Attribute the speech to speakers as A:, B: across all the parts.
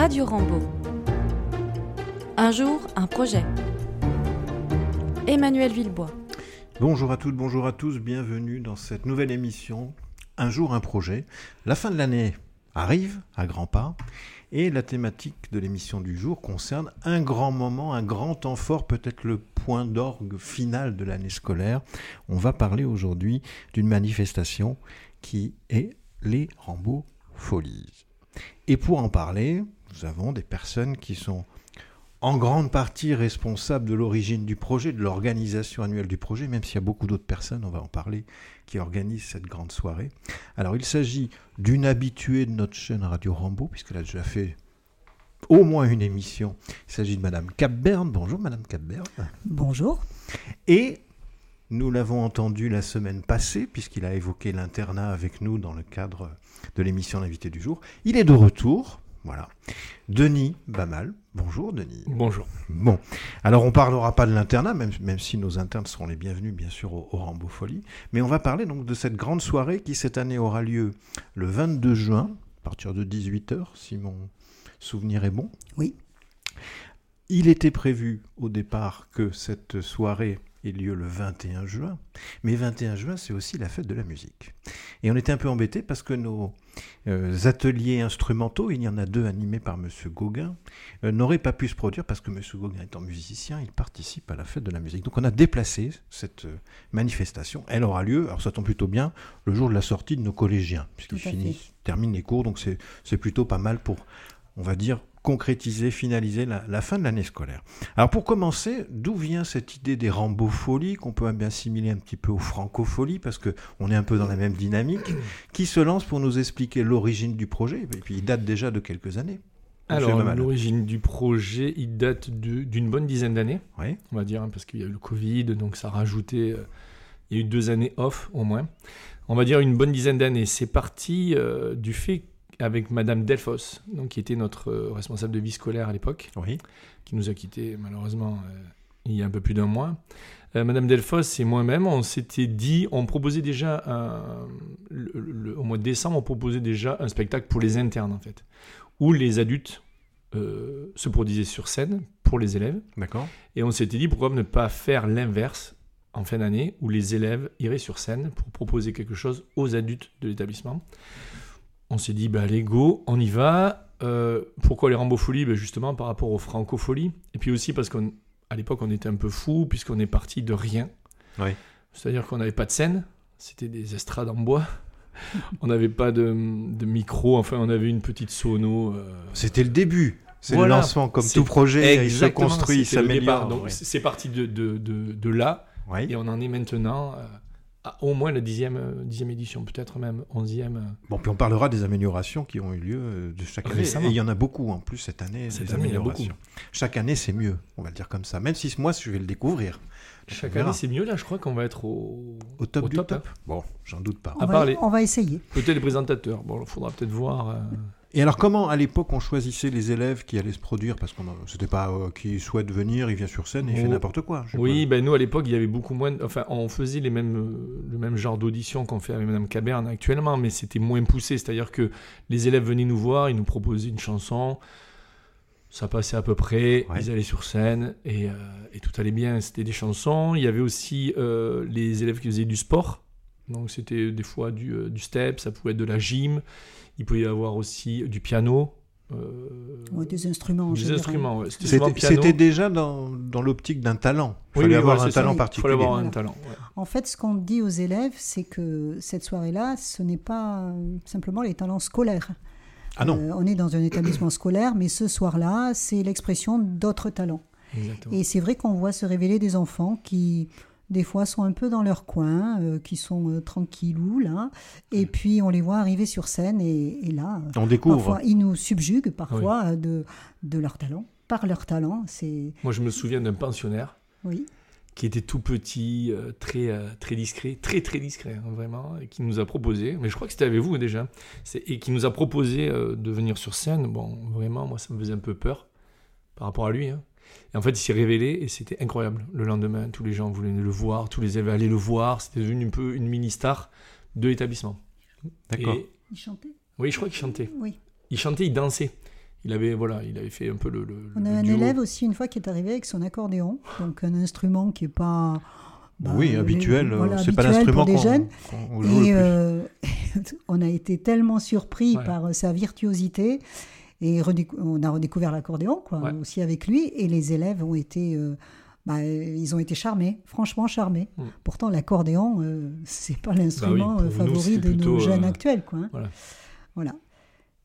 A: Radio Rambo. Un jour, un projet. Emmanuel Villebois.
B: Bonjour à toutes, bonjour à tous, bienvenue dans cette nouvelle émission Un jour, un projet. La fin de l'année arrive à grands pas et la thématique de l'émission du jour concerne un grand moment, un grand temps fort, peut-être le point d'orgue final de l'année scolaire. On va parler aujourd'hui d'une manifestation qui est les Rambo Folies. Et pour en parler, nous avons des personnes qui sont en grande partie responsables de l'origine du projet, de l'organisation annuelle du projet, même s'il y a beaucoup d'autres personnes, on va en parler, qui organisent cette grande soirée. Alors il s'agit d'une habituée de notre chaîne Radio Rambo, puisqu'elle a déjà fait au moins une émission. Il s'agit de Madame Capberne. Bonjour Madame Capberne.
C: Bonjour.
B: Et nous l'avons entendu la semaine passée, puisqu'il a évoqué l'internat avec nous dans le cadre de l'émission L'invité du jour. Il est de retour. Voilà. Denis Bamal. Bonjour Denis.
D: Bonjour.
B: Bon, alors on parlera pas de l'internat, même, même si nos internes seront les bienvenus bien sûr au, au Rambo Folie, mais on va parler donc de cette grande soirée qui cette année aura lieu le 22 juin, à partir de 18h, si mon souvenir est bon.
C: Oui.
B: Il était prévu au départ que cette soirée ait lieu le 21 juin, mais 21 juin c'est aussi la fête de la musique. Et on était un peu embêtés parce que nos euh, ateliers instrumentaux, il y en a deux animés par M. Gauguin, euh, n'auraient pas pu se produire parce que M. Gauguin étant musicien, il participe à la fête de la musique. Donc on a déplacé cette euh, manifestation. Elle aura lieu, alors ça tombe plutôt bien, le jour de la sortie de nos collégiens, puisqu'ils finissent, terminent les cours, donc c'est plutôt pas mal pour, on va dire, concrétiser, finaliser la, la fin de l'année scolaire. Alors pour commencer, d'où vient cette idée des rambofolies qu'on peut bien assimiler un petit peu aux francopholies parce que on est un peu dans la même dynamique, qui se lance pour nous expliquer l'origine du projet et puis il date déjà de quelques années.
D: Alors, l'origine du projet, il date d'une bonne dizaine d'années,
B: Oui.
D: on va dire, hein, parce qu'il y a eu le Covid, donc ça a rajouté. euh, il y a eu deux années off, au moins. On va dire une bonne dizaine d'années. C'est parti euh, du fait avec Madame Delfos, donc, qui était notre euh, responsable de vie scolaire à l'époque,
B: Oui.
D: qui nous a quittés malheureusement euh, il y a un peu plus d'un mois. Euh, Madame Delfos et moi-même, on s'était dit, on proposait déjà, un- le- le- au mois de décembre, on proposait déjà un spectacle pour les internes, en fait, où les adultes euh, se produisaient sur scène pour les élèves.
B: D'accord.
D: Et on s'était dit, pourquoi ne pas faire l'inverse en fin d'année, où les élèves iraient sur scène pour proposer quelque chose aux adultes de l'établissement. On s'est dit, bah, allez, go, on y va. Euh, pourquoi les rambofolies ben Justement par rapport aux francopholies. Et puis aussi parce qu'à l'époque, on était un peu fou, puisqu'on est parti de rien.
B: Oui.
D: C'est-à-dire qu'on n'avait pas de scène, c'était des estrades en bois. on n'avait pas de, de micro, enfin, on avait une petite sono. euh,
B: C'était le début. C'est
D: Voilà.
B: le lancement, comme tout projet, il se construit, il s'améliore.
D: Donc c'est parti de, de, de, de là,
B: Oui.
D: et on en est maintenant euh, à au moins la dixième, euh, dixième édition, peut-être même onzième. euh.
B: Bon, puis on parlera des améliorations qui ont eu lieu euh, de chaque année. Et il y en a beaucoup en plus cette année,
D: Cette
B: des
D: année, il y en a
B: améliorations. Chaque année, c'est mieux, on va le dire comme ça. Même si moi, je vais le découvrir. Donc,
D: Chaque année, c'est mieux. Là, je crois qu'on va être au,
B: Au top
D: au
B: du
D: top,
B: top. Bon, j'en doute pas.
D: À
C: On va,
D: part les-
C: on va essayer.
D: peut-être les présentateurs. Bon, il faudra peut-être voir. euh,
B: Et alors, comment à l'époque on choisissait les élèves qui allaient se produire? Parce qu'on c'était pas euh, qui souhaite venir, il vient sur scène et il fait
D: Oh.
B: n'importe quoi.
D: Oui, ben nous à l'époque, il y avait beaucoup moins. de- Enfin, on faisait les mêmes, le même genre d'audition qu'on fait avec Madame Caberne actuellement, mais c'était moins poussé. C'est-à-dire que les élèves venaient nous voir, ils nous proposaient une chanson, ça passait à peu près,
B: Ouais.
D: ils allaient sur scène et, euh, et tout allait bien. C'était des chansons. Il y avait aussi euh, les élèves qui faisaient du sport. Donc c'était des fois du, euh, du step, ça pouvait être de la gym. Il pouvait y avoir aussi du piano. euh,
C: Ouais, des instruments en
D: des instruments, ouais. C'était
B: pas.
D: souvent
B: C'était
D: piano.
B: c'était déjà dans, dans l'optique d'un talent. Il fallait
D: oui,
B: avoir un
D: ça.
B: talent
D: Il
B: particulier.
D: fallait avoir un talent. ouais.
C: En fait, ce qu'on dit aux élèves, c'est que cette soirée-là, ce n'est pas euh, simplement les talents scolaires.
B: Ah non,
C: Euh, on est dans un établissement scolaire, mais ce soir-là, c'est l'expression d'autres talents.
D: Exactement.
C: Et c'est vrai qu'on voit se révéler des enfants qui, des fois, sont un peu dans leur coin, euh, qui sont euh, tranquillous, là. Et puis, on les voit arriver sur scène, et, et là, euh,
B: on découvre.
C: parfois, ils nous subjuguent, parfois, euh, de, de leur talent. Par leur talent, c'est...
D: Moi, je me souviens d'un pensionnaire
C: Oui.
D: qui était tout petit, euh, très, très discret, très très discret, hein, vraiment, et qui nous a proposé, mais je crois que c'était avec vous déjà, c'est- et qui nous a proposé de venir sur scène. Bon, vraiment, moi, ça me faisait un peu peur par rapport à lui. hein. Et en fait, il s'est révélé et c'était incroyable. Le lendemain, tous les gens voulaient le voir, tous les élèves allaient le voir. C'était devenu un peu une mini-star de l'établissement.
B: D'accord.
D: Et-
C: Ils chantaient
D: Oui, je crois qu'il chantait.
C: Oui.
D: Il chantait, il dansait. il avait, voilà, il avait fait un peu le. le
C: On a
D: le
C: un
D: duo.
C: élève aussi une fois qui est arrivé avec son accordéon, donc un instrument qui est pas. bah,
B: oui, habituel.
C: voilà,
B: c'est pas
C: habituel
B: l'instrument
C: pour des
B: qu'on
C: jeunes.
B: joue le plus.
C: euh, on a été tellement surpris
D: Ouais.
C: par sa virtuosité et on a redécouvert l'accordéon quoi,
D: Ouais.
C: aussi avec lui et les élèves ont été euh, bah, ils ont été charmés, franchement charmés.
D: Mm.
C: Pourtant l'accordéon euh, c'est pas l'instrument
D: pour
C: euh, favori de nos
D: plutôt,
C: jeunes
D: euh,
C: actuels quoi. hein.
D: voilà.
C: Voilà.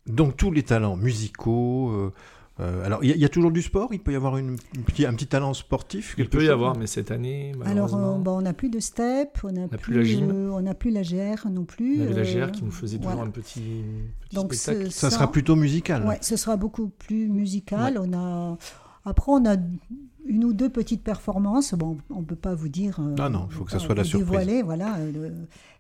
B: Donc tous les talents musicaux. Euh, euh, alors il y, a- il y a toujours du sport? Il peut y avoir une, une petit- un petit talent sportif.
D: Il peut y avoir, mais cette année,
C: Alors euh, bah, on n'a plus de step, on n'a plus,
D: plus la gym.
C: euh, on n'a plus la GR non plus.
D: on avait la
C: euh,
D: GR qui nous faisait toujours
C: voilà.
D: un petit, petit
C: Donc
D: spectacle.
B: Ça sera plutôt musical.
C: Ouais, ce sera beaucoup plus musical. On a après on a une ou deux petites performances. Bon, on peut pas vous dire. euh,
B: Ah non, il faut que ça soit la surprise.
C: Dévoiler, voilà, euh, le-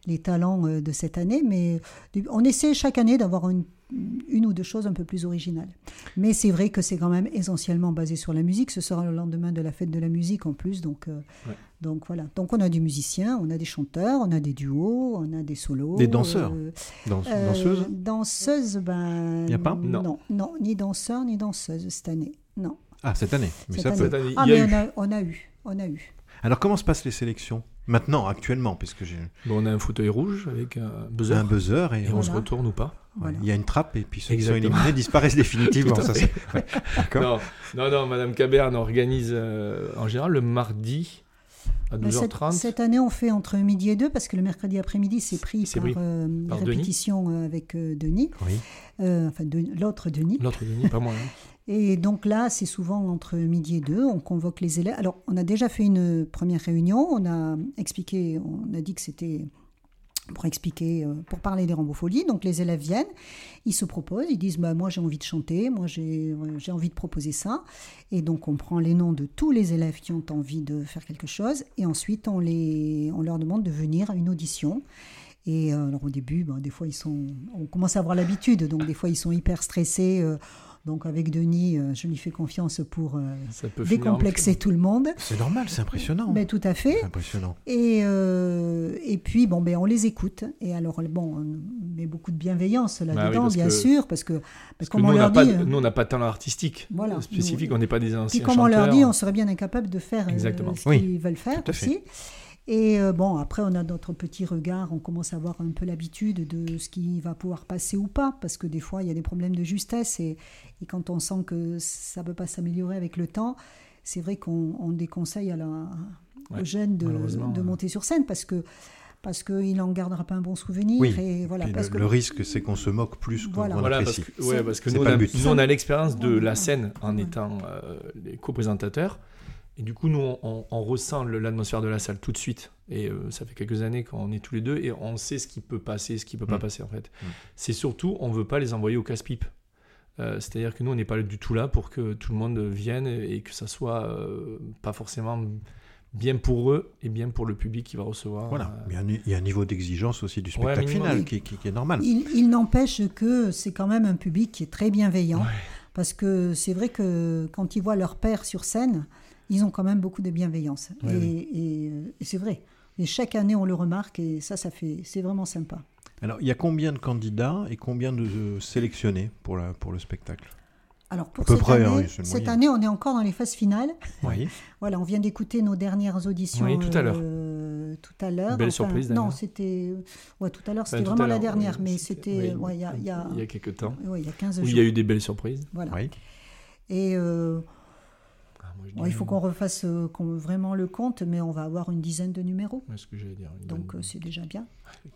C: les talents euh, de cette année, mais on essaie chaque année d'avoir une, une ou deux choses un peu plus originales. Mais c'est vrai que c'est quand même essentiellement basé sur la musique. Ce sera le lendemain de la fête de la musique en plus, donc. euh,
D: Ouais.
C: Donc voilà. Donc on a des musiciens, on a des chanteurs, on a des duos, on a des solos.
B: Des danseurs.
C: euh,
B: Dans-
C: euh,
B: danseuse.
C: Danseuse, ben.
B: Y a pas?
D: Non.
C: non. Non, ni danseur ni danseuse cette année. Non.
B: Ah cette année. Mais
C: Cette
B: ça
C: année.
B: peut.
D: Cette année,
C: Ah,
D: il
C: mais
D: eu.
C: on a, on a eu. On a eu.
B: Alors comment se passent les sélections? Maintenant, actuellement, parce que j'ai
D: Bon, on a un fauteuil rouge avec un buzzer.
B: un buzzer et,
D: Et on
B: on-
D: se retourne ou pas.
C: Voilà.
B: il y a une trappe et puis ceux qui sont
D: Exactement.
B: éliminés disparaissent définitivement. Ça, ouais. D'accord.
D: Non, non, non, Madame Caberne organise euh, en général le mardi à
C: Ben, cette,
D: 12h30.
C: cette année, on fait entre midi et deux parce que le mercredi après-midi, c'est pris par,
D: pris
C: euh,
D: Denis.
C: répétitions euh, avec euh, Denis,
B: Oui.
C: Euh, enfin de- l'autre Denis.
D: L'autre Denis, pas moi. hein.
C: Et donc là, c'est souvent entre midi et deux, on convoque les élèves. Alors, on a déjà fait une première réunion, on a expliqué, on a dit que c'était pour expliquer, euh, pour parler des rambopholies. Donc les élèves viennent, ils se proposent, ils disent bah, moi j'ai envie de chanter, moi j'ai euh, j'ai envie de proposer ça. Et donc on prend les noms de tous les élèves qui ont envie de faire quelque chose et ensuite on, les, on leur demande de venir à une audition. Et euh, alors au début, ben, des fois ils sont, on commence à avoir l'habitude, donc des fois ils sont hyper stressés. Donc avec Denis, euh, je lui fais confiance pour euh, décomplexer tout le monde.
B: C'est normal, c'est impressionnant.
C: Mais tout à fait.
B: Impressionnant.
C: Et, euh, et puis, bon, ben, on les écoute. Et alors, bon, on met beaucoup de bienveillance
D: Bah oui,
C: là-dedans, bien
D: que-
C: sûr, parce que, parce
D: Parce que nous,
C: on leur dit...
D: de- nous, on n'a pas de talent artistique
C: Voilà,
D: spécifique.
C: nous-
D: on n'est pas des
C: puis
D: anciens
C: comme on leur dit, on serait bien incapable de faire
D: Exactement.
C: ce
B: Oui,
C: qu'ils veulent faire
B: tout à fait.
C: Et euh, bon, après, on a notre petit regard, on commence à avoir un peu l'habitude de ce qui va pouvoir passer ou pas, parce que des fois, il y a des problèmes de justesse, et, et quand on sent que ça ne peut pas s'améliorer avec le temps, c'est vrai qu'on on déconseille à la,
D: Ouais,
C: aux jeunes de,
D: ouais.
C: monter sur scène, parce que parce qu'il n'en gardera pas un bon souvenir.
B: Oui,
C: Et voilà, parce
B: le,
C: que
B: le risque, c'est qu'on se moque plus qu'on
C: Voilà.
B: qu'on
D: Voilà, parce
B: apprécie.
D: que, ouais,
C: C'est-
D: parce que nous, on
B: pas
D: a,
B: le but.
D: nous, on a l'expérience de la scène en
C: Ouais.
D: étant euh, les co-présentateurs. Et du coup, nous, on, on- on ressent l'atmosphère de la salle tout de suite. Et euh, ça fait quelques années qu'on est tous les deux et on sait ce qui peut passer, ce qui peut pas
B: Mm.
D: passer en fait.
B: Mm.
D: C'est surtout, on veut pas les envoyer au casse-pipe. Euh, C'est-à-dire que nous, on n'est pas du tout là pour que tout le monde vienne et que ça soit euh, pas forcément bien pour eux et bien pour le public qui va recevoir.
B: Voilà,
D: euh,
B: il y, a un, il y a un niveau d'exigence aussi du spectacle final
C: Oui.
B: qui, qui- qui est normal.
C: il, il n'empêche que c'est quand même un public qui est très bienveillant.
D: Ouais.
C: Parce que c'est vrai que quand ils voient leur père sur scène, ils ont quand même beaucoup de bienveillance.
D: Ouais,
C: et
D: oui.
C: et, euh, et c'est vrai. Et chaque année, on le remarque et ça, ça fait, c'est vraiment sympa.
B: Alors, il y a combien de candidats et combien de euh, sélectionnés pour, la, pour le spectacle?
C: Alors pour
B: À peu
C: cette,
B: près, hein,
C: année,
B: oui,
C: cette année, on est encore dans les phases finales.
B: Oui.
C: Voilà, on vient d'écouter nos dernières auditions.
D: Oui, tout à l'heure.
C: euh, tout à l'heure.
D: Belle surprise,
C: Non, c'était. Ouais, tout à l'heure,
D: Enfin,
C: c'était vraiment la dernière, mais c'était.
D: oui,
C: ouais, il y a, y a-
D: il y a quelques temps.
C: ouais, il y a 15
D: Où
C: jours.
D: il y a eu des belles surprises.
C: Voilà.
B: oui.
C: Et euh,
D: moi, je
C: bon, il faut qu'on refasse euh, vraiment le compte, mais on va avoir une dizaine de numéros.
D: Ouais, ce que j'allais dire.
C: Donc euh, c'est déjà bien.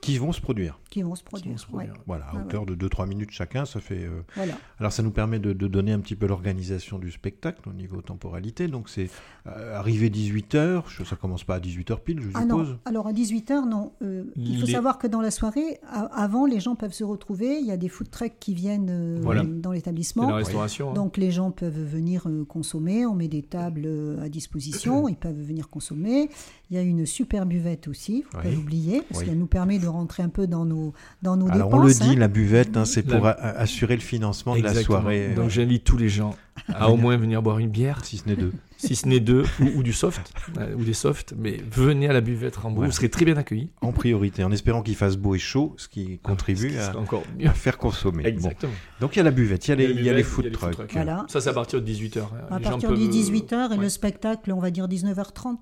B: Qui vont se produire.
C: Qui vont se
D: qui vont
C: produire.
D: se produire.
C: ouais.
B: Voilà, à
C: Ah,
B: hauteur de 2-3 minutes chacun, ça fait. euh,
C: Voilà.
B: Alors, ça nous permet de, de donner un petit peu l'organisation du spectacle au niveau temporalité. Donc, c'est euh, arrivé 18h, ça commence pas à 18h pile, je
C: Ah non,
B: suppose.
C: alors à 18h, non. Euh, il faut
D: Les-
C: savoir que dans la soirée, avant, les gens peuvent se retrouver. Il y a des food trucks qui viennent euh,
D: Voilà.
C: dans l'établissement.
D: hein.
C: Donc les gens peuvent venir euh, consommer, on met des tables euh, à disposition, ils peuvent venir consommer. Il y a une super buvette aussi, faut pas l'oublier, parce
B: Oui.
C: qu'elle nous permet de rentrer un peu dans nos, dans nos
B: Alors,
C: dépenses.
B: on le dit,
C: hein.
B: la buvette, hein, c'est pour assurer le financement de la soirée.
D: Donc j'invite tous les gens à au moins venir boire une bière,
B: Si ce n'est deux.
D: si ce n'est deux, ou, ou du soft, euh, ou des softs, mais venez à la buvette Rambo,
B: Voilà.
D: vous serez très bien accueillis.
B: En priorité, en espérant qu'il fasse beau et chaud, ce qui contribue
D: Ce qui
B: à,
D: serait encore mieux.
B: à faire consommer. Bon.
D: Exactement.
B: Donc il y a la buvette, il y a les,
D: Il y a
B: food
D: il y a les food
B: trucks.
C: Voilà.
D: Ça, c'est à partir de 18h.
C: À partir de 18h et le spectacle, on va dire 19h30.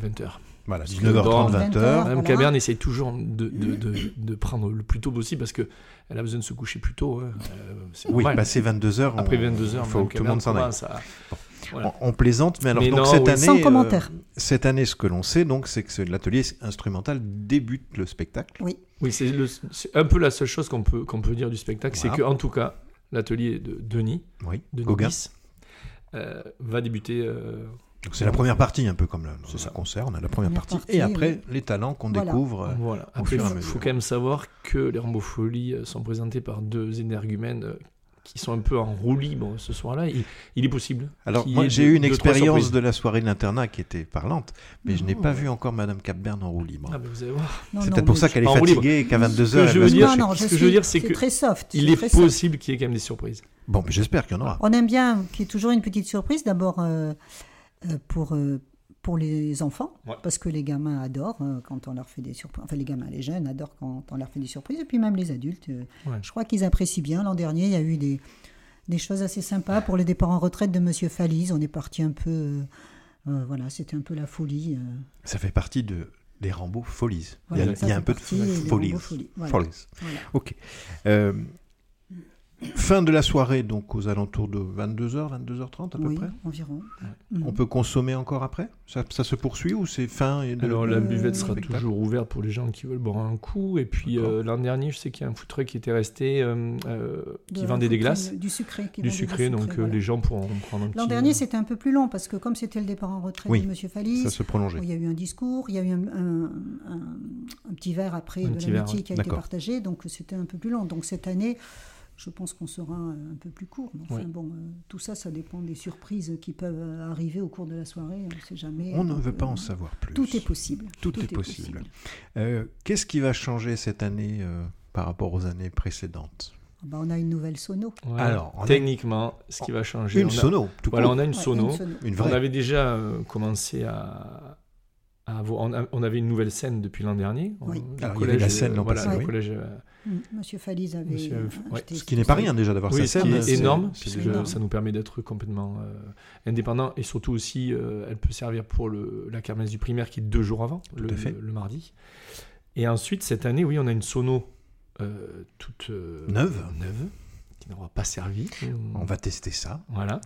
D: 20h.
B: Voilà,
C: Parce
B: 19h30,
C: que
B: 20h.
C: 20h,
D: Madame
C: Voilà.
D: Caberne essaye toujours de, de, de, de prendre le plus tôt possible parce qu'elle a besoin de se coucher plus tôt. hein. Euh,
B: Oui, passer 22h,
D: Après 22h,
B: il faut que tout le monde s'en aille.
D: Voilà.
B: On, on plaisante, mais alors
D: Mais
B: donc
D: non,
B: cette
D: oui.
B: année,
C: Sans
B: euh, cette année, ce que l'on sait, donc, c'est que l'atelier instrumental débute le spectacle.
C: Oui.
D: Oui, c'est le- c'est un peu la seule chose qu'on peut, qu'on peut dire du spectacle, c'est
B: Voilà.
D: qu'en tout cas, l'atelier de Denis,
B: Oui.
D: Denis
B: Gauguin.
D: Euh, va débuter. euh,
B: Donc c'est la première partie, un peu comme le,
D: C'est
B: le
D: ça.
B: concert. On a la première, partie,
C: partie,
B: et après
C: oui.
B: les talents qu'on
C: Voilà.
B: découvre. euh,
D: voilà.
B: au
D: Après,
B: fur et à
D: il faut quand même savoir que les Rambofolies euh, sont présentés par deux énergumènes euh, qui sont un peu en roue libre ce soir-là. Il, il est possible.
B: Alors moi j'ai eu une
D: deux,
B: expérience de la soirée de l'internat qui était parlante, mais je n'ai pas
C: ouais.
B: vu encore Madame Capberne en roue libre.
D: Ah, ben, vous allez voir.
C: Non,
B: c'est
C: non,
B: peut-être pour ça qu'elle est fatiguée et qu'à 22h
D: que
B: elle
D: je
B: va
D: veux
B: se
D: dire-
B: coucher.
C: Non, non,
D: ce que je veux dire, c'est que
C: très soft.
D: Il est possible qu'il y ait quand même des surprises.
B: Bon, mais j'espère qu'il y en aura.
C: On aime bien qu'il y ait toujours une petite surprise, d'abord euh, euh, pour, euh, pour les enfants,
D: Ouais.
C: parce que les gamins adorent euh, quand on leur fait des surprises. Enfin, les gamins, les jeunes adorent quand on leur fait des surprises, et puis même les adultes. euh,
D: Ouais.
C: Je crois qu'ils apprécient bien. L'an dernier, il y a eu des, des choses assez sympas pour le départ en retraite de Monsieur Falise. On est parti un peu. euh, euh, voilà, c'était un peu la folie. euh,
B: Ça fait partie de des Rambo Folies.
C: voilà,
B: il y a,
C: ça
B: il y a
C: fait
B: un peu de folies.
C: Voilà, voilà.
B: Ok. Euh, fin de la soirée, donc aux alentours de 22h, 22h30 à peu
C: Oui,
B: près.
C: environ. Mhm.
B: On peut consommer encore après? Ça, ça se poursuit ou c'est fin et de-
D: Alors la
C: Euh,
D: buvette sera
B: spectacle?
D: toujours ouverte pour les gens qui veulent boire un coup. Et puis euh, l'an dernier, je sais qu'il y a un food truck qui était resté, euh, euh, qui
C: De-
D: vendait des glaces,
C: Du sucré. qui
D: du sucré, donc
C: voilà.
D: les gens pourront prendre un petit.
C: L'an dernier, c'était un peu plus long parce que comme c'était le départ en retraite
B: Oui,
C: de Monsieur Fallis,
B: ça se prolongeait.
C: il y a eu un discours, il y a eu un, un- un- un petit verre après
D: Un
C: de l'amitié
D: verre,
C: qui a été partagé, donc c'était un peu plus long. Donc cette année, je pense qu'on sera un peu plus court. Mais enfin,
D: Oui.
C: bon, euh, tout ça, ça dépend des surprises qui peuvent arriver au cours de la soirée. On ne sait jamais.
B: On ne
C: Donc,
B: veut pas
C: euh,
B: en savoir plus.
C: Tout est possible.
B: Tout est possible. Euh, Qu'est-ce qui va changer cette année euh, par rapport aux années précédentes?
C: Ah bah, on a une nouvelle sono.
D: Voilà.
B: Alors, on a-
D: techniquement, ce qui va changer.
B: Une
D: on a-
B: sono, tout
D: Voilà,
B: court.
D: on a une
C: Ouais,
D: sono.
C: une sono.
B: Une
D: On avait déjà euh, commencé à, à avoir. On, a- on avait une nouvelle scène depuis l'an dernier.
C: Oui.
D: Le
B: Alors, il y avait la scène l'an
D: voilà,
B: passé,
D: le
B: oui.
D: collège,
C: Monsieur Fallis avait.
D: Monsieur-
C: euh,
D: ouais.
B: Ce qui n'est pas rien déjà d'avoir
D: Oui,
B: sa
D: ce qui
B: scène.
D: est
B: c'est-
D: énorme, puisque
B: déjà-
C: énorme.
D: ça nous permet d'être complètement euh, indépendants et surtout aussi, euh, elle peut servir pour le, la kermesse du primaire qui est deux jours avant,
B: Tout
D: le,
B: à fait.
D: le- le mardi. Et ensuite, cette année, oui, on a une sono euh, toute euh,
B: Neuve.
D: neuve qui n'aura pas servi.
B: On va tester ça.
D: Voilà.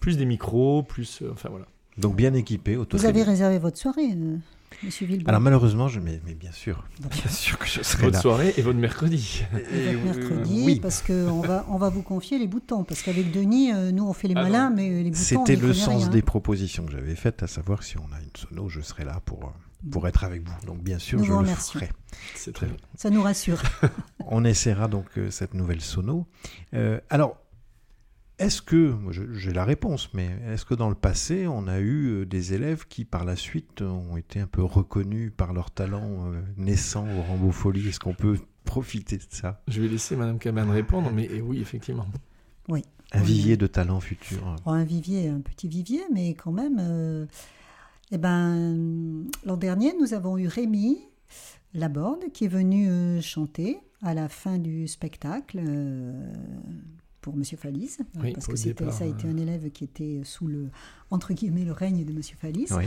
D: Plus des micros, plus. euh, enfin voilà.
B: Donc bien équipé, au
C: Vous avez réservé votre soirée, euh, Monsieur Villebon
B: Alors malheureusement, je, mais, mais bien sûr, bien sûr que je serai
D: Votre
B: là.
D: soirée et votre mercredi.
C: Et votre mercredi,
B: oui.
C: parce qu'on va, on va vous confier les boutons. Parce qu'avec Denis, euh, nous, on fait les
D: Ah
C: malins,
D: non.
C: mais les boutons, on
B: C'était le sens
C: rien.
B: des propositions que j'avais faites, à savoir si on a une sono, je serai là pour, euh, pour être avec vous. Donc bien sûr,
C: Nous
B: je
C: vous
B: le
C: remercions.
B: ferai.
D: C'est très bien.
C: Ça nous rassure.
B: On essaiera donc euh, cette nouvelle sono. Euh, alors, est-ce que, j'ai la réponse, mais est-ce que dans le passé, on a eu euh, des élèves qui par la suite ont été un peu reconnus par leur talent euh, naissant au Rambo Folie? Est-ce qu'on peut profiter de ça?
D: Je vais laisser Madame Caban répondre, mais eh oui, effectivement.
B: Un
C: Oui.
B: vivier de talent futur
C: Bon, un vivier, un petit vivier, mais quand même. euh, eh ben, l'an dernier, nous avons eu Rémi Laborde qui est venu euh, chanter à la fin du spectacle euh, pour Monsieur Fallis,
D: Oui,
C: parce que c'était,
D: départ,
C: ça a été
D: euh.
C: un élève qui était sous le entre guillemets le règne de Monsieur Fallis.
B: Oui.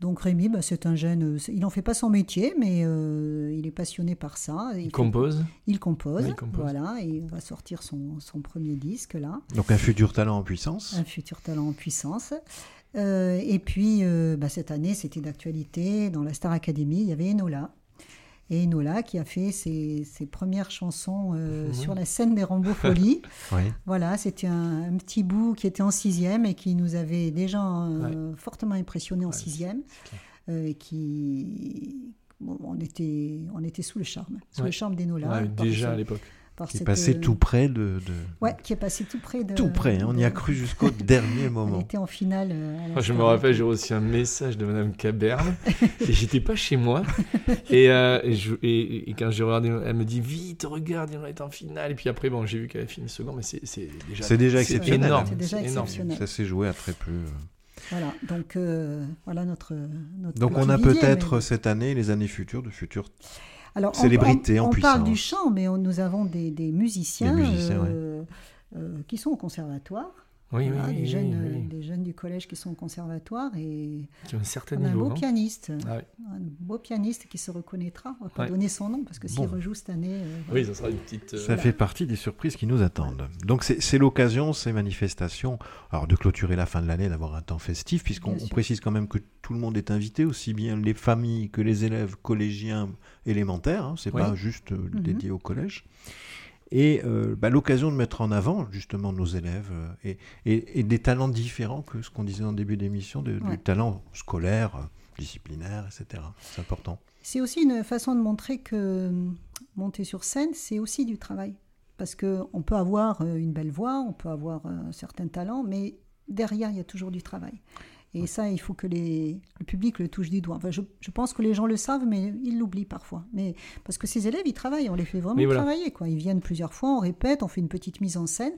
C: Donc Rémi, bah, c'est un jeune, euh, il n'en fait pas son métier, mais euh, il est passionné par ça.
D: Il compose.
C: il compose,
D: il compose.
C: voilà, et il va sortir son, son premier disque là
B: Donc un futur talent en puissance.
C: un futur talent en puissance. Euh, et puis, euh, bah, cette année, c'était d'actualité. Dans la Star Academy, il y avait Enola. Et Enola qui a fait ses, ses premières chansons euh, sur la scène des Rambo Folies.
B: Oui.
C: voilà, c'était un, un petit bout qui était en sixième et qui nous avait déjà euh, fortement impressionné en
D: Ouais,
C: sixième. Euh, et qui... bon, on, était, on était sous le charme, sous
D: Ouais.
C: le charme d'Enola.
D: Déjà à l'époque.
B: Qui est passé
C: euh,
B: tout près de. de-
C: Ouais, qui est passé tout près de.
B: Tout près, hein, on y a cru jusqu'au dernier
C: Elle
B: moment.
C: était en finale. euh, à
D: je me rappelle, j'ai reçu un message de Madame Caberne et j'étais pas chez moi. Et, euh, et, je- et- et quand j'ai regardé, elle me dit vite, regarde, il est en finale. Et puis après, bon, j'ai vu qu'elle a fini second, mais c'est c'est déjà,
B: C'est déjà exceptionnel.
D: énorme.
C: C'est déjà exceptionnel.
B: Ça s'est joué à très peu.
C: Voilà, donc euh, voilà notre. notre
B: Donc on a peut-être
C: mais-
B: cette année, les années futures, de futurs.
C: Alors, on-
B: célébrité
C: on,
B: en
C: on parle du chant, mais on- nous avons des, des musiciens,
B: Des musiciens,
C: euh, euh, qui sont au conservatoire.
D: Oui, oui,
C: Voilà,
D: oui,
C: des,
D: oui,
C: jeunes, des jeunes du collège qui sont au conservatoire et
D: Qui ont un certain
C: on a un
D: niveau.
C: beau
D: hein.
C: pianiste,
D: Ah
C: un beau pianiste qui se reconnaîtra. On va pas
D: Ouais.
C: donner son nom parce que s'il
B: Bon.
C: rejoue cette année, euh,
D: Oui, ça sera une petite. euh,
B: Ça fait partie des surprises qui nous attendent. Donc c'est c'est l'occasion, ces manifestations, alors de clôturer la fin de l'année, d'avoir un temps festif, puisqu'on précise quand même que tout le monde est invité, aussi bien les familles que les élèves collégiens élémentaires. hein, c'est
D: Oui.
B: pas juste euh,
C: Mhm.
B: dédié au collège. Et euh, bah, l'occasion de mettre en avant justement nos élèves euh, et, et- et des talents différents que ce qu'on disait en début d'émission, de-
C: Ouais.
B: du talent scolaire, euh, disciplinaire, etc. C'est important.
C: C'est aussi une façon de montrer que monter sur scène, c'est aussi du travail. Parce qu'on peut avoir une belle voix, on peut avoir un certain talent, mais derrière, il y a toujours du travail. Et ça, il faut que les, le public le touche du doigt. Enfin, je, je pense que les gens le savent, mais ils l'oublient parfois. Mais, parce que ces élèves, ils travaillent, on les fait vraiment
D: voilà.
C: travailler. Quoi. Ils viennent plusieurs fois, on répète, on fait une petite mise en scène.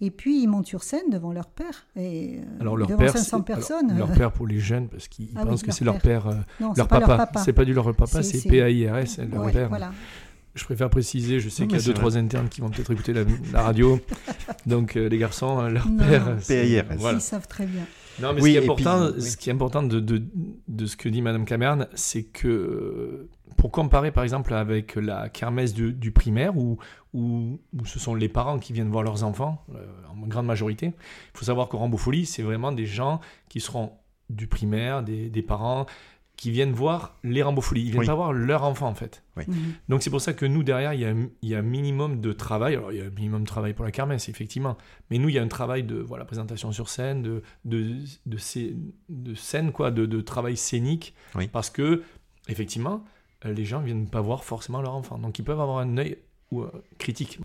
C: Et puis, ils montent sur scène devant leur père. Et, euh,
D: Alors leur
C: devant
D: père,
C: 500
D: c'est- alors,
C: personnes.
D: leur père pour les jeunes, parce qu'ils
C: Ah oui,
D: pensent que c'est leur
C: père.
D: euh,
C: non,
D: leur papa.
C: leur papa.
D: C'est pas du leur papa,
C: C'est-
D: P-A-I-R-S, leur
C: Ouais,
D: père.
C: voilà.
D: Je préfère préciser, je sais
B: Non,
D: qu'il y a deux,
B: c'est
D: trois internes qui vont peut-être écouter la, la radio. Donc euh, les garçons, leur
C: Non.
D: père. c'est-
B: PAIRS.
D: Voilà.
C: Ils savent très bien.
D: Non, mais
B: Oui,
D: ce qui est
B: puis,
D: important, ce qui est important de, de, de ce que dit Madame Camerne, c'est que pour comparer par exemple avec la kermesse du, du primaire où, où, où ce sont les parents qui viennent voir leurs enfants, euh, en grande majorité, il faut savoir qu'au Rambo Folie, c'est vraiment des gens qui seront du primaire, des, des parents qui viennent voir les Rambo Folies. Ils viennent
B: Oui.
D: pas voir leur enfant en fait.
C: Mhm.
D: Donc c'est pour ça que nous, derrière, il y, a, un- il y a un minimum de travail. Alors il y a un minimum de travail pour la kermesse, effectivement. Mais nous, il y a un travail de voilà, présentation sur scène, de, de, de, scé- de scène, quoi, de, de travail scénique.
B: Oui.
D: Parce que, effectivement, euh, les gens viennent pas voir forcément leur enfant. Donc ils peuvent avoir un œil ou, euh, critique.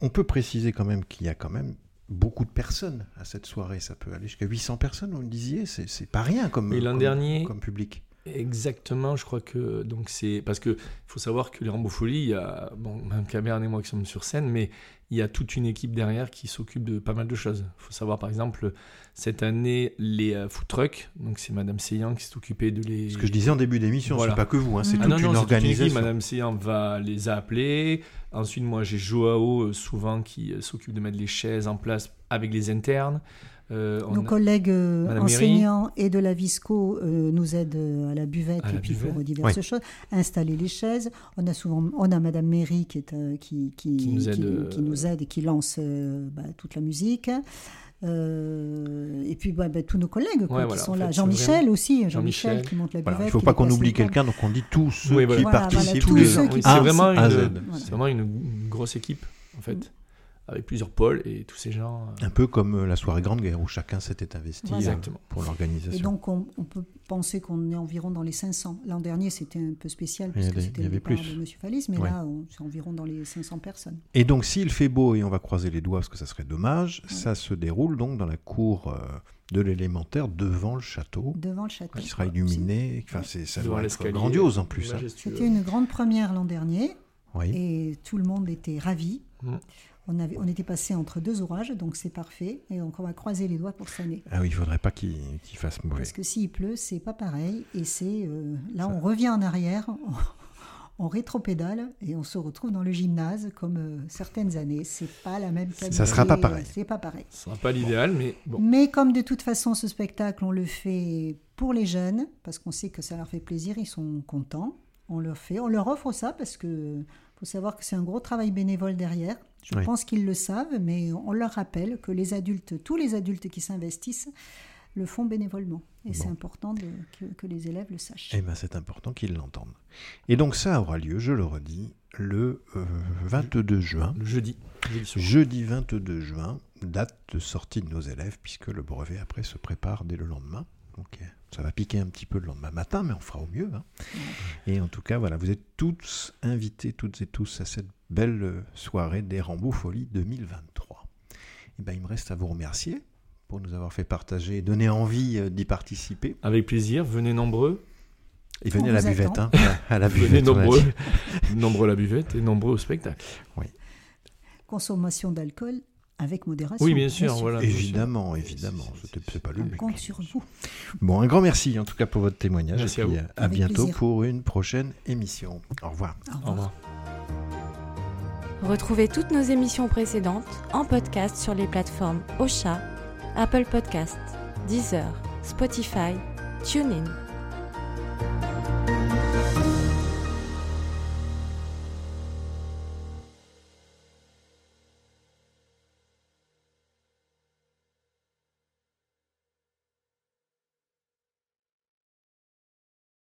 B: On peut préciser quand même qu'il y a quand même beaucoup de personnes à cette soirée. Ça peut aller jusqu'à 800 personnes, vous me disiez. C'est pas rien comme,
D: dernier-
B: comme public.
D: Exactement, je crois que donc c'est parce que faut savoir que les Rambo Folies, il y a bon même Cabernet et moi qui sommes sur scène, mais il y a toute une équipe derrière qui s'occupe de pas mal de choses. Il faut savoir par exemple cette année les euh, food trucks, donc c'est Madame Seyan qui s'est occupée de les.
B: Ce que je disais en début d'émission,
D: Voilà.
B: c'est pas que vous, hein, c'est
C: Ah
B: toute
D: non,
B: une
D: c'est toute une
B: organisation.
D: Madame Seyan va les appeler. Ensuite, moi, j'ai Joao, euh, souvent, qui euh, s'occupe de mettre les chaises en place avec les internes. Euh,
C: Nos collègues euh,
D: Madame
C: enseignants et de la Visco euh, nous aident à la buvette
D: À
C: et
D: la
C: puis pour
D: buvette.
C: diverses
B: Ouais.
C: choses. Installer les chaises. On a souvent, on a Madame Méry qui, est, euh, qui, qui,
D: Qui nous aide,
C: qui- qui nous aide et qui lance euh, bah, toute la musique. Euh, et puis bah, bah, tous nos collègues quoi,
D: Ouais,
C: qui
D: voilà,
C: sont
D: en
C: là.
D: fait,
C: Jean-Michel aussi, Jean-Michel
D: Jean-Michel.
C: qui monte la
B: Voilà,
C: buvette.
B: il ne faut pas qu'on oublie quelqu'un, donc on dit tous ceux
D: Oui,
B: qui
D: voilà.
B: Participent
D: Oui, c'est vraiment une, vraiment une, une grosse équipe, en fait, avec plusieurs pôles et tous ces gens. euh,
B: Un peu comme euh, la soirée Grande Guerre où chacun s'était investi
C: Voilà.
B: euh,
D: Exactement.
B: pour
C: Et
B: l'organisation.
C: donc, on, on peut penser qu'on est environ dans les 500. L'an dernier, c'était un peu spécial, puisque
B: avait-
C: c'était le
B: avait plus.
C: de M. Fallis, mais
B: Ouais.
C: là, on- c'est environ dans les 500 personnes.
B: Et donc, s'il fait beau, et on va croiser les doigts parce que ça serait dommage, ça se déroule donc dans la cour euh, de l'élémentaire devant le château,
C: Devant le château.
B: qui sera illuminé. Enfin, c'est, ça
D: devant
B: doit être grandiose en plus. hein.
C: C'était une grande première l'an dernier
B: Oui.
C: et tout le monde était ravi.
D: Mm.
C: On, avait, on était passé entre deux orages, donc c'est parfait. Et donc on va croiser les doigts pour cette année.
B: Ah oui, il faudrait pas qu'il, qu'il fasse mauvais.
C: Parce que s'il pleut, c'est pas pareil. Et c'est euh, là,
B: Ça-
C: on revient en arrière, on, on rétropédale et on se retrouve dans le gymnase comme euh, certaines années. C'est pas la même qualité.
B: Ça sera pas pareil.
C: C'est pas pareil.
D: Ce sera pas l'idéal, mais bon.
C: Mais comme de toute façon, ce spectacle, on le fait pour les jeunes, parce qu'on sait que ça leur fait plaisir, ils sont contents. On leur fait, on leur offre ça parce que faut savoir que c'est un gros travail bénévole derrière. Je
B: Oui.
C: pense qu'ils le savent, mais on leur rappelle que les adultes, tous les adultes qui s'investissent, le font bénévolement. Et c'est important de- que, que les élèves le sachent.
B: Eh ben, c'est important qu'ils l'entendent. Et donc, ça aura lieu, je le redis, le euh, 22 juin.
D: Le jeudi. jeudi soir.
B: Jeudi 22 juin, date de sortie de nos élèves, puisque le brevet après se prépare dès le lendemain. Donc euh, ça va piquer un petit peu le lendemain matin, mais on fera au mieux. hein. Et en tout cas, voilà, vous êtes tous invités, toutes et tous, à cette belle soirée des Rambo Folie 2023. Et ben, il me reste à vous remercier pour nous avoir fait partager et donner envie euh, d'y participer.
D: Avec plaisir, venez nombreux.
B: Et venez à la buvette, hein, à la
D: Venez
B: buvette. a
D: nombreux. nombreux à la buvette et nombreux au spectacle.
C: Consommation d'alcool avec modération.
D: Oui, bien sûr, voilà.
B: Évidemment, évidemment, c'est pas le
C: On
B: but.
C: compte sur vous.
B: Bon, un grand merci en tout cas pour votre témoignage.
D: Merci
B: et
D: à
B: puis,
D: vous.
B: à
C: Avec
B: bientôt
C: plaisir.
B: pour une prochaine émission. Au revoir.
C: Au
D: Au
C: revoir.
D: revoir.
A: Retrouvez toutes nos émissions précédentes en podcast sur les plateformes Ocha, Apple Podcasts, Deezer, Spotify, TuneIn